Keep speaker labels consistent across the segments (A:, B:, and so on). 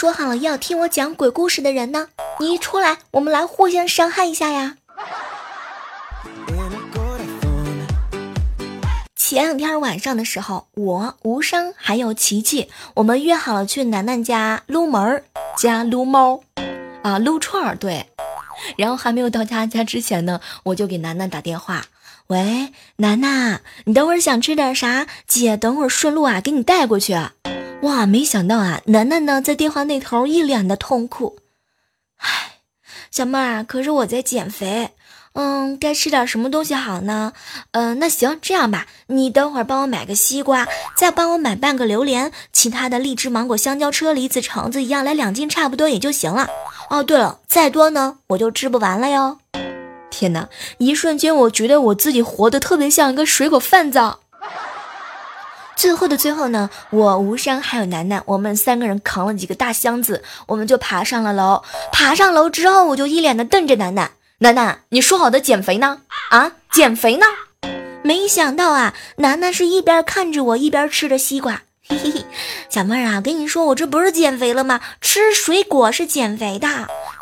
A: 说好了要听我讲鬼故事的人呢？你一出来，我们来互相伤害一下呀！前两天晚上的时候，我无伤还有琪琪，我们约好了去楠楠家撸门儿加撸猫，啊撸串儿对。然后还没有到他家之前呢，我就给楠楠打电话，喂，楠楠，你等会儿想吃点啥？姐等会儿顺路啊给你带过去。哇，没想到啊，楠楠呢在电话那头一脸的痛苦，唉，小妹儿啊，可是我在减肥。嗯，该吃点什么东西好呢？嗯，那行，这样吧，你等会儿帮我买个西瓜，再帮我买半个榴莲，其他的荔枝、芒果、香蕉、车厘子、橙子一样，来两斤差不多也就行了。哦，对了，再多呢我就吃不完了哟。天哪，一瞬间我觉得我自己活得特别像一个水果贩子。最后的最后呢，我吴山还有楠楠，我们三个人扛了几个大箱子，我们就爬上了楼。爬上楼之后，我就一脸的瞪着楠楠。楠楠，你说好的减肥呢？啊，减肥呢？没想到啊，楠楠是一边看着我一边吃着西瓜。嘿嘿嘿，小妹儿啊，跟你说，我这不是减肥了吗？吃水果是减肥的。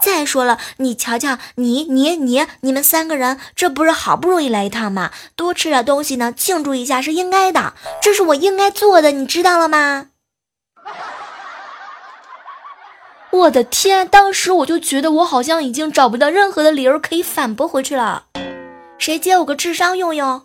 A: 再说了，你瞧瞧，你你你，你们三个人，这不是好不容易来一趟吗？多吃点东西呢，庆祝一下是应该的，这是我应该做的，你知道了吗？我的天！当时我就觉得我好像已经找不到任何的理由可以反驳回去了。谁借我个智商用用？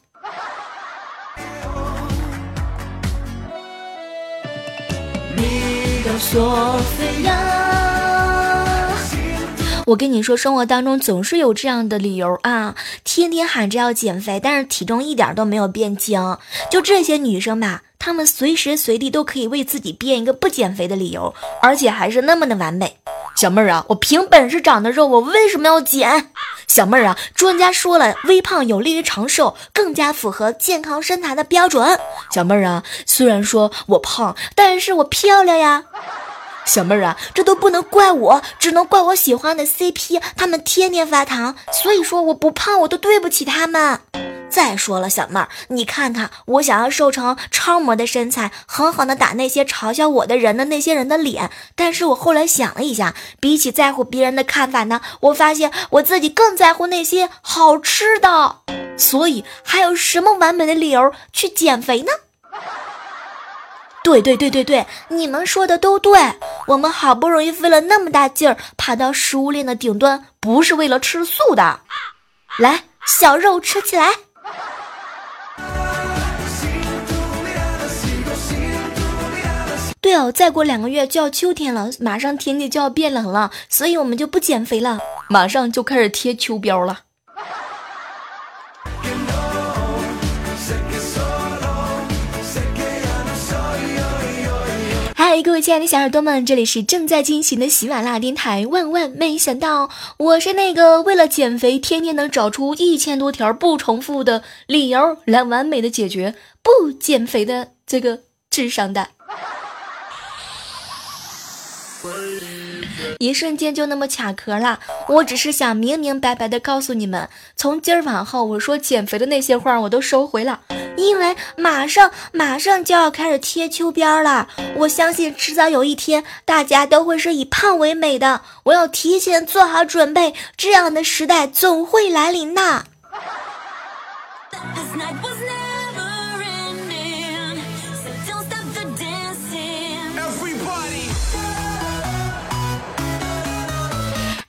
A: 我跟你说，生活当中总是有这样的理由啊，天天喊着要减肥，但是体重一点都没有变轻。就这些女生吧。她们随时随地都可以为自己编一个不减肥的理由，而且还是那么的完美。小妹儿啊，我凭本事长的肉，我为什么要减？小妹儿啊，专家说了，微胖有利于长寿，更加符合健康身材的标准。小妹儿啊，虽然说我胖，但是我漂亮呀。小妹儿啊，这都不能怪我，只能怪我喜欢的 CP，他们天天发糖，所以说我不胖，我都对不起他们。再说了，小妹儿，你看看我想要瘦成超模的身材，狠狠的打那些嘲笑我的人的那些人的脸。但是我后来想了一下，比起在乎别人的看法呢，我发现我自己更在乎那些好吃的。所以还有什么完美的理由去减肥呢？对对对对对，你们说的都对。我们好不容易费了那么大劲儿爬到食物链的顶端，不是为了吃素的。来，小肉吃起来。对哦，再过两个月就要秋天了，马上天气就要变冷了，所以我们就不减肥了，马上就开始贴秋膘了。嗨，各位亲爱的小耳朵们，这里是正在进行的喜马拉雅电台。万万没想到，我是那个为了减肥，天天能找出一千多条不重复的理由来完美的解决不减肥的这个智商的。一瞬间就那么卡壳了，我只是想明明白白的告诉你们，从今儿往后，我说减肥的那些话我都收回了，因为马上马上就要开始贴秋膘了，我相信迟早有一天，大家都会是以胖为美的，我要提前做好准备，这样的时代总会来临的。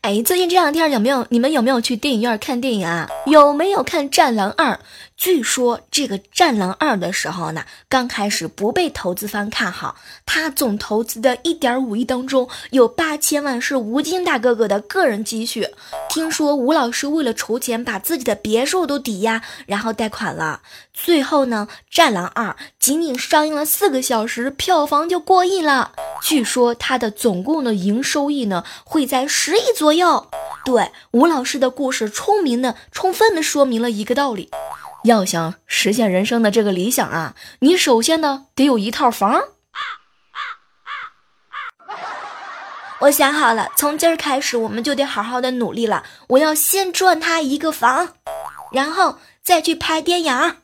A: 哎，最近这两天有没有你们有没有去电影院看电影啊？有没有看《战狼二》？据说这个《战狼二》的时候呢，刚开始不被投资方看好，他总投资的一点五亿当中，有八千万是吴京大哥哥的个人积蓄。听说吴老师为了筹钱，把自己的别墅都抵押，然后贷款了。最后呢，《战狼二》仅仅上映了四个小时，票房就过亿了。据说他的总共的营收益呢，会在十亿左右。对，吴老师的故事，聪明的充分的说明了一个道理。要想实现人生的这个理想啊，你首先呢得有一套房。我想好了，从今儿开始我们就得好好的努力了。我要先赚他一个房，然后再去拍电影。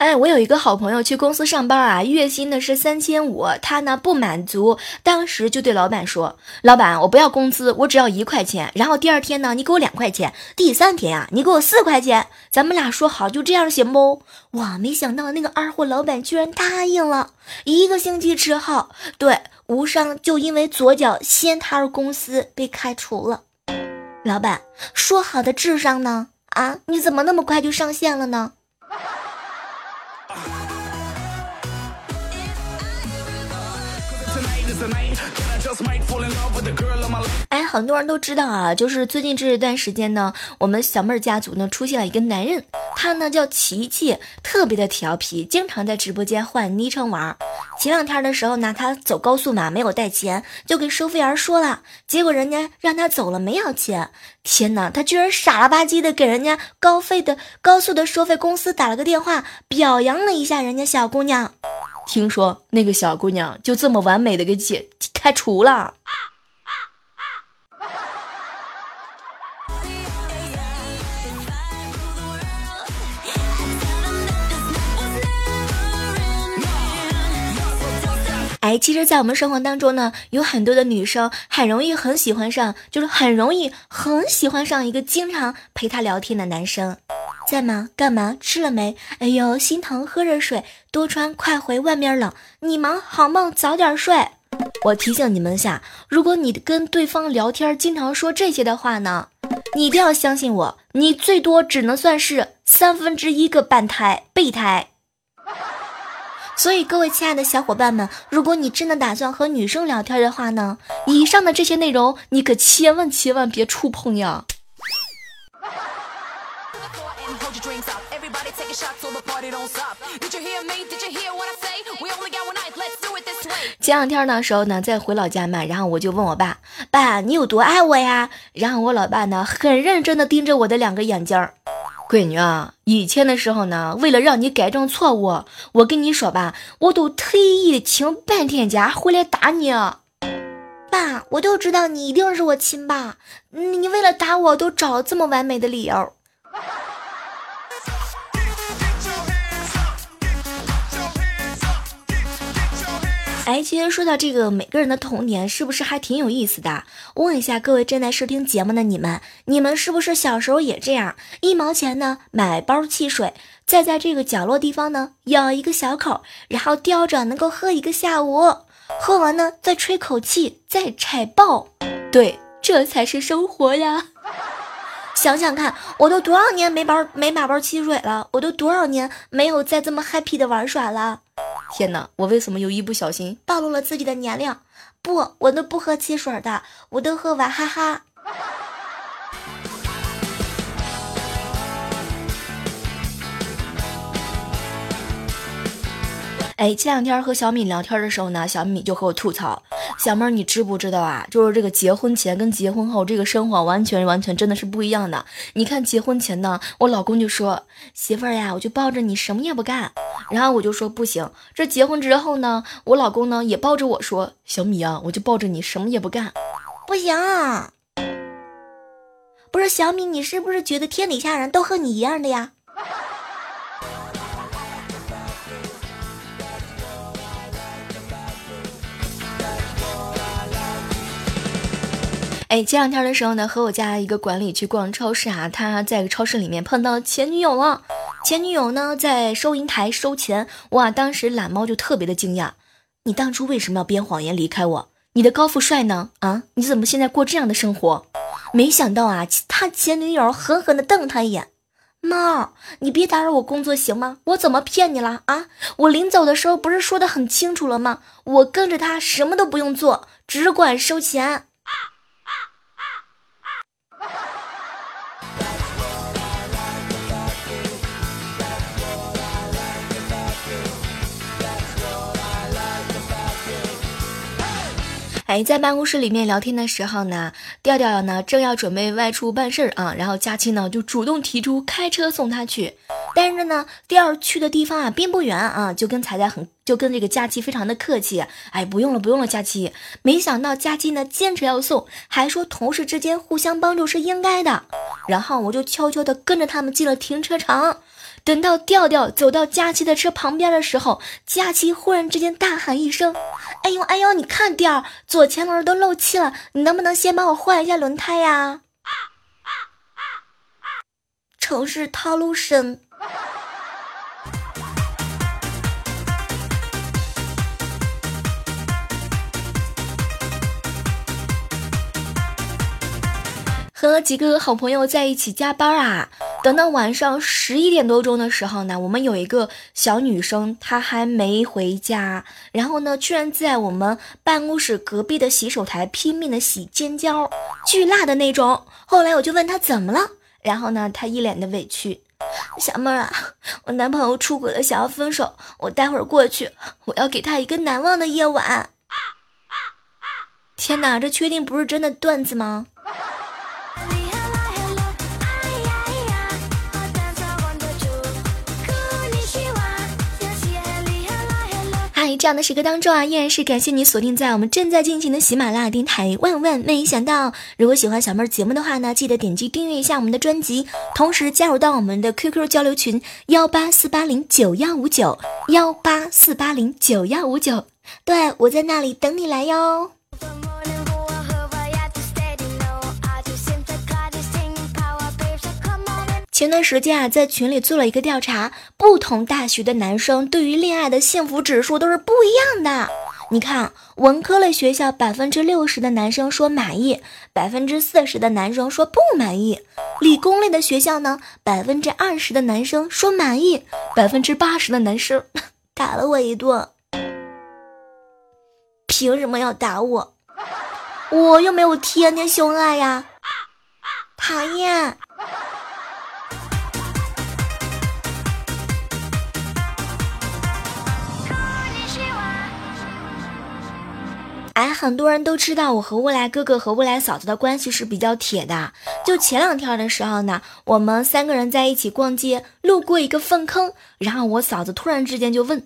A: 哎，我有一个好朋友去公司上班啊，月薪呢是三千五，他呢不满足，当时就对老板说：“老板，我不要工资，我只要一块钱。然后第二天呢，你给我两块钱，第三天呀，你给我四块钱，咱们俩说好，就这样行不？”哇，没想到那个二货老板居然答应了。一个星期之后，对无伤就因为左脚先踏入公司被开除了。老板说好的智商呢？啊，你怎么那么快就上线了呢？哎，很多人都知道啊，就是最近这一段时间呢，我们小妹儿家族呢出现了一个男人，他呢叫琪琪，特别的调皮，经常在直播间换昵称玩。前两天的时候呢，他走高速嘛，没有带钱，就跟收费员说了，结果人家让他走了，没要钱。天哪，他居然傻了吧唧的给人家高费的高速的收费公司打了个电话，表扬了一下人家小姑娘。听说那个小姑娘就这么完美的给解开除了。哎，其实，在我们生活当中呢，有很多的女生很容易很喜欢上，就是很容易很喜欢上一个经常陪她聊天的男生。在吗？干嘛？吃了没？哎呦，心疼，喝热水，多穿，快回，外面冷。你忙，好梦，早点睡。我提醒你们一下，如果你跟对方聊天经常说这些的话呢，你一定要相信我，你最多只能算是三分之一个半胎备胎。所以，各位亲爱的小伙伴们，如果你真的打算和女生聊天的话呢，以上的这些内容你可千万千万别触碰呀。前两天的时候呢，在回老家嘛，然后我就问我爸：“爸，你有多爱我呀？”然后我老爸呢，很认真的盯着我的两个眼睛儿。闺女啊，以前的时候呢，为了让你改正错误，我跟你说吧，我都特意请半天假回来打你。爸，我就知道你一定是我亲爸，你为了打我都找这么完美的理由。哎，其实说到这个，每个人的童年是不是还挺有意思的？问一下各位正在收听节目的你们，你们是不是小时候也这样？一毛钱呢买包汽水，再在这个角落地方呢咬一个小口，然后叼着能够喝一个下午，喝完呢再吹口气，再踩爆。对，这才是生活呀！想想看，我都多少年没包没买包汽水了，我都多少年没有再这么 happy 的玩耍了。天哪，我为什么又一不小心暴露了自己的年龄？不，我都不喝汽水的，我都喝娃哈哈。哎，前两天和小米聊天的时候呢，小米就和我吐槽：“小妹儿，你知不知道啊？就是这个结婚前跟结婚后这个生活完全完全真的是不一样的。你看结婚前呢，我老公就说媳妇儿呀，我就抱着你什么也不干。然后我就说不行。这结婚之后呢，我老公呢也抱着我说小米啊，我就抱着你什么也不干。不行，不是小米，你是不是觉得天底下人都和你一样的呀？”哎，前两天的时候呢，和我家一个管理去逛超市啊，他在超市里面碰到前女友了。前女友呢在收银台收钱，哇，当时懒猫就特别的惊讶。你当初为什么要编谎言离开我？你的高富帅呢？啊，你怎么现在过这样的生活？没想到啊，他前女友狠狠的瞪他一眼。猫，你别打扰我工作行吗？我怎么骗你了啊？我临走的时候不是说的很清楚了吗？我跟着他什么都不用做，只管收钱。哎，在办公室里面聊天的时候呢，调调呢正要准备外出办事儿啊，然后佳期呢就主动提出开车送他去。但是呢，第二去的地方啊并不远啊，就跟彩彩很就跟这个佳期非常的客气，哎，不用了不用了，佳期。没想到佳期呢坚持要送，还说同事之间互相帮助是应该的。然后我就悄悄的跟着他们进了停车场。等到调调走到佳琪的车旁边的时候，佳琪忽然之间大喊一声：“哎呦哎呦，你看调，左前轮都漏气了，你能不能先帮我换一下轮胎呀？”城市套路深。和几个好朋友在一起加班啊，等到晚上十一点多钟的时候呢，我们有一个小女生，她还没回家，然后呢，居然在我们办公室隔壁的洗手台拼命的洗尖椒，巨辣的那种。后来我就问她怎么了，然后呢，她一脸的委屈，小妹儿啊，我男朋友出轨了，想要分手，我待会儿过去，我要给他一个难忘的夜晚。天哪，这确定不是真的段子吗？这样的时刻当中啊，依然是感谢你锁定在我们正在进行的喜马拉雅电台。万万没想到，如果喜欢小妹儿节目的话呢，记得点击订阅一下我们的专辑，同时加入到我们的 QQ 交流群幺八四八零九幺五九幺八四八零九幺五九。对我在那里等你来哟。前段时间啊，在群里做了一个调查，不同大学的男生对于恋爱的幸福指数都是不一样的。你看，文科类学校百分之六十的男生说满意，百分之四十的男生说不满意；理工类的学校呢，百分之二十的男生说满意，百分之八十的男生打了我一顿。凭什么要打我？我又没有天天秀恩爱呀！讨厌。哎，很多人都知道我和未来哥哥和未来嫂子的关系是比较铁的。就前两天的时候呢，我们三个人在一起逛街，路过一个粪坑，然后我嫂子突然之间就问：“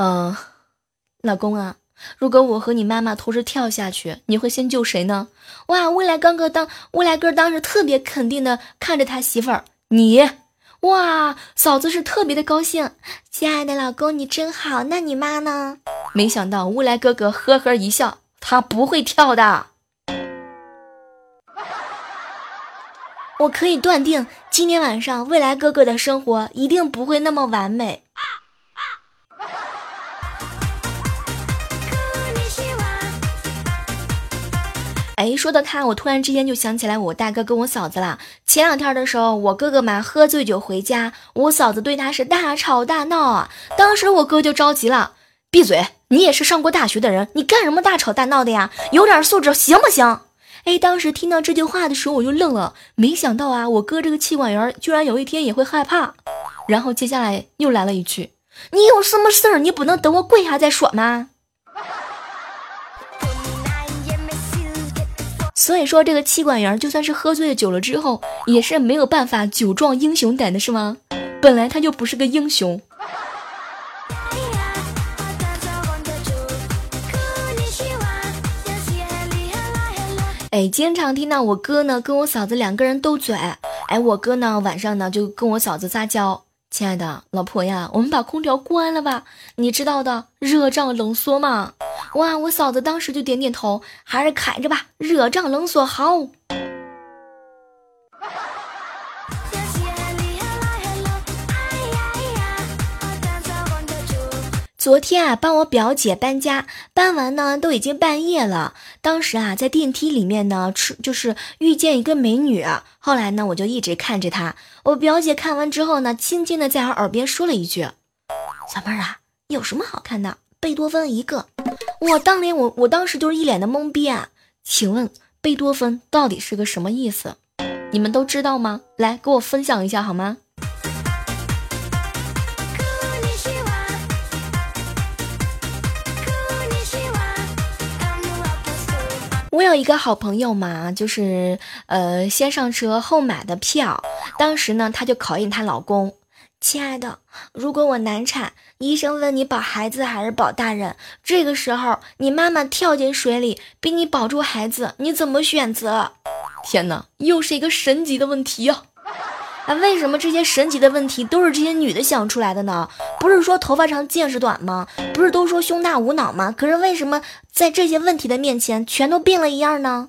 A: 嗯，老公啊，如果我和你妈妈同时跳下去，你会先救谁呢？”哇，未来哥哥当未来哥当时特别肯定的看着他媳妇儿，你，哇，嫂子是特别的高兴，亲爱的老公你真好，那你妈呢？没想到未来哥哥呵呵一笑，他不会跳的。我可以断定，今天晚上未来哥哥的生活一定不会那么完美。哎，说到他，我突然之间就想起来我大哥跟我嫂子了。前两天的时候，我哥哥嘛喝醉酒回家，我嫂子对他是大吵大闹啊。当时我哥就着急了，闭嘴。你也是上过大学的人，你干什么大吵大闹的呀？有点素质行不行？哎，当时听到这句话的时候，我就愣了，没想到啊，我哥这个气管炎居然有一天也会害怕。然后接下来又来了一句：“你有什么事儿，你不能等我跪下再说吗？”所以说，这个气管炎就算是喝醉酒了之后，也是没有办法酒壮英雄胆的，是吗？本来他就不是个英雄。哎，经常听到我哥呢跟我嫂子两个人斗嘴。哎，我哥呢晚上呢就跟我嫂子撒娇：“亲爱的老婆呀，我们把空调关了吧？你知道的，热胀冷缩嘛。”哇，我嫂子当时就点点头，还是开着吧，热胀冷缩好。昨天啊，帮我表姐搬家，搬完呢都已经半夜了。当时啊，在电梯里面呢，吃就是遇见一个美女。后来呢，我就一直看着她。我表姐看完之后呢，轻轻的在我耳边说了一句：“小妹儿啊，有什么好看的？贝多芬一个。”我当年我我当时就是一脸的懵逼啊。请问贝多芬到底是个什么意思？你们都知道吗？来，给我分享一下好吗？我有一个好朋友嘛，就是呃先上车后买的票。当时呢，她就考验她老公，亲爱的，如果我难产，医生问你保孩子还是保大人，这个时候你妈妈跳进水里，逼你保住孩子，你怎么选择？
B: 天哪，又是一个神级的问题呀！
A: 啊，为什么这些神奇的问题都是这些女的想出来的呢？不是说头发长见识短吗？不是都说胸大无脑吗？可是为什么在这些问题的面前，全都变了一样呢？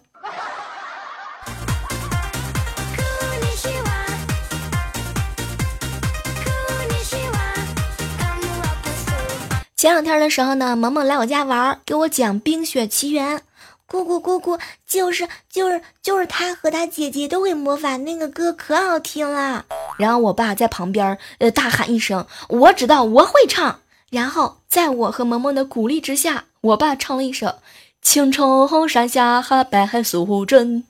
A: 前两天的时候呢，萌萌来我家玩，给我讲《冰雪奇缘》。姑姑姑姑，就是就是就是他和他姐姐都会魔法，那个歌可好听了。然后我爸在旁边呃大喊一声：“我知道，我会唱。”然后在我和萌萌的鼓励之下，我爸唱了一首《青城山下白素贞》。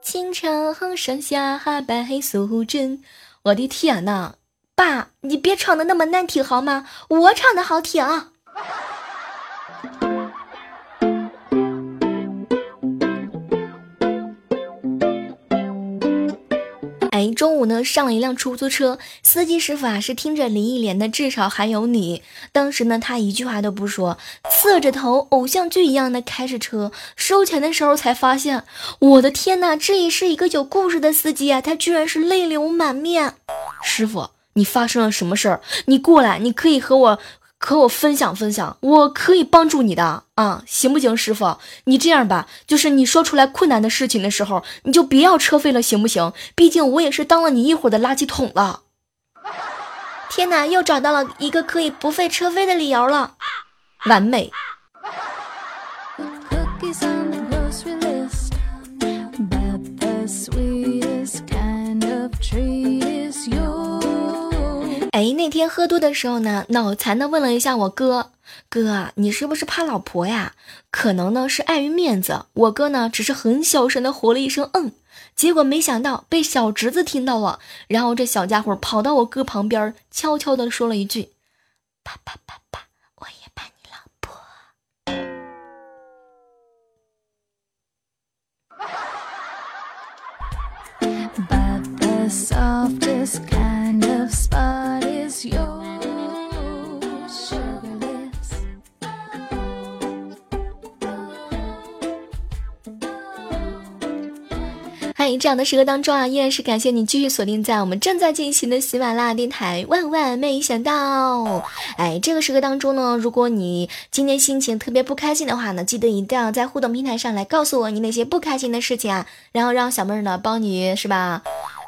A: 青城山下白素贞，我的天呐！爸，你别唱的那么难听好吗？我唱的好听。哎，中午呢上了一辆出租车，司机师傅啊是听着林忆莲的《至少还有你》，当时呢他一句话都不说，侧着头偶像剧一样的开着车，收钱的时候才发现，我的天哪，这也是一个有故事的司机啊，他居然是泪流满面，
B: 师傅。你发生了什么事儿？你过来，你可以和我和我分享分享，我可以帮助你的啊，行不行，师傅？你这样吧，就是你说出来困难的事情的时候，你就别要车费了，行不行？毕竟我也是当了你一会儿的垃圾桶了。
A: 天哪，又找到了一个可以不费车费的理由了，
B: 完美。
A: 哎，那天喝多的时候呢，脑残的问了一下我哥：“哥啊，你是不是怕老婆呀？”可能呢是碍于面子，我哥呢只是很小声的回了一声“嗯”，结果没想到被小侄子听到了，然后这小家伙跑到我哥旁边，悄悄的说了一句：“爸爸爸爸，我也怕你老婆。”欢迎，这样的时刻当中啊，依然是感谢你继续锁定在我们正在进行的喜马拉雅电台。万万没想到，哎，这个时刻当中呢，如果你今天心情特别不开心的话呢，记得一定要在互动平台上来告诉我你那些不开心的事情啊，然后让小妹儿呢帮你是吧？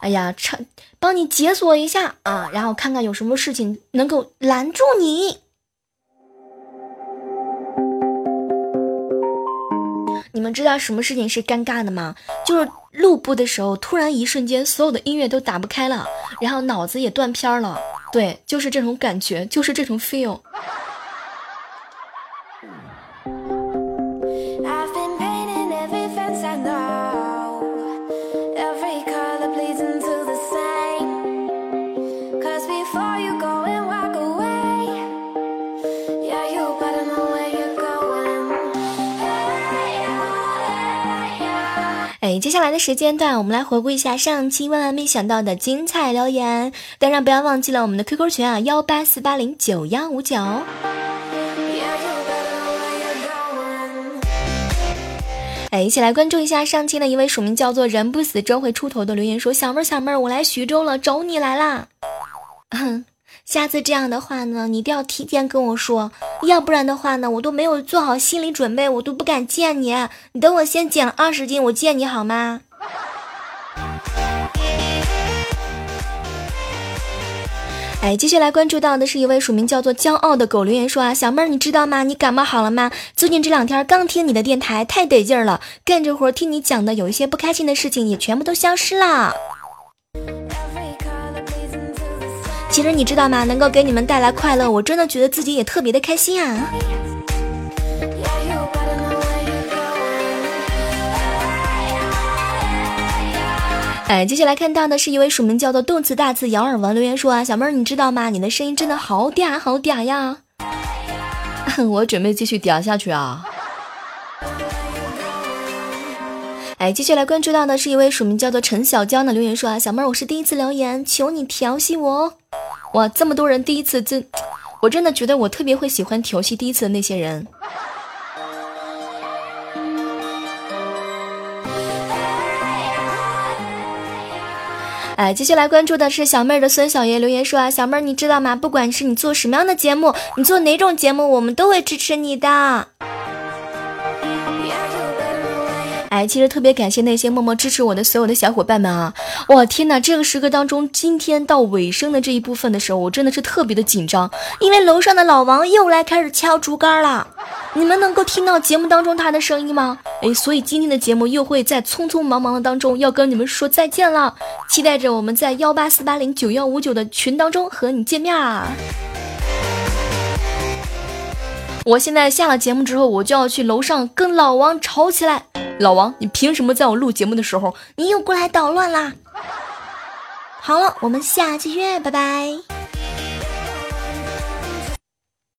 A: 哎呀，唱帮你解锁一下啊，然后看看有什么事情能够拦住你。你们知道什么事情是尴尬的吗？就是录播的时候，突然一瞬间，所有的音乐都打不开了，然后脑子也断片了。对，就是这种感觉，就是这种 feel。接下来的时间段，我们来回顾一下上期万万没想到的精彩留言。当然，不要忘记了我们的 QQ 群啊，幺八四八零九幺五九。哎，一起来关注一下上期的一位署名叫做“人不死终会出头”的留言，说：“小妹儿，小妹儿，我来徐州了，找你来啦。”哼。下次这样的话呢，你一定要提前跟我说，要不然的话呢，我都没有做好心理准备，我都不敢见你。你等我先减了二十斤，我见你好吗？哎，接下来关注到的是一位署名叫做“骄傲的狗”留言说啊，小妹儿，你知道吗？你感冒好了吗？最近这两天刚听你的电台，太得劲儿了，干着活听你讲的，有一些不开心的事情也全部都消失了。其实你知道吗？能够给你们带来快乐，我真的觉得自己也特别的开心啊！哎，接下来看到的是一位署名叫做“动词大字咬耳王”留言说啊，小妹儿你知道吗？你的声音真的好嗲好嗲呀！我准备继续嗲下去啊！哎，接下来关注到的是一位署名叫做陈小娇的留言说啊，小妹儿，我是第一次留言，求你调戏我。哇，这么多人第一次，真，我真的觉得我特别会喜欢调戏第一次的那些人。哎，接下来关注的是小妹儿的孙小爷留言说啊，小妹儿你知道吗？不管是你做什么样的节目，你做哪种节目，我们都会支持你的。哎，其实特别感谢那些默默支持我的所有的小伙伴们啊！哇，天哪，这个时刻当中，今天到尾声的这一部分的时候，我真的是特别的紧张，因为楼上的老王又来开始敲竹竿了。你们能够听到节目当中他的声音吗？哎，所以今天的节目又会在匆匆忙忙的当中要跟你们说再见了，期待着我们在幺八四八零九幺五九的群当中和你见面啊。我现在下了节目之后，我就要去楼上跟老王吵起来。老王，你凭什么在我录节目的时候，你又过来捣乱啦？好了，我们下期约，拜拜。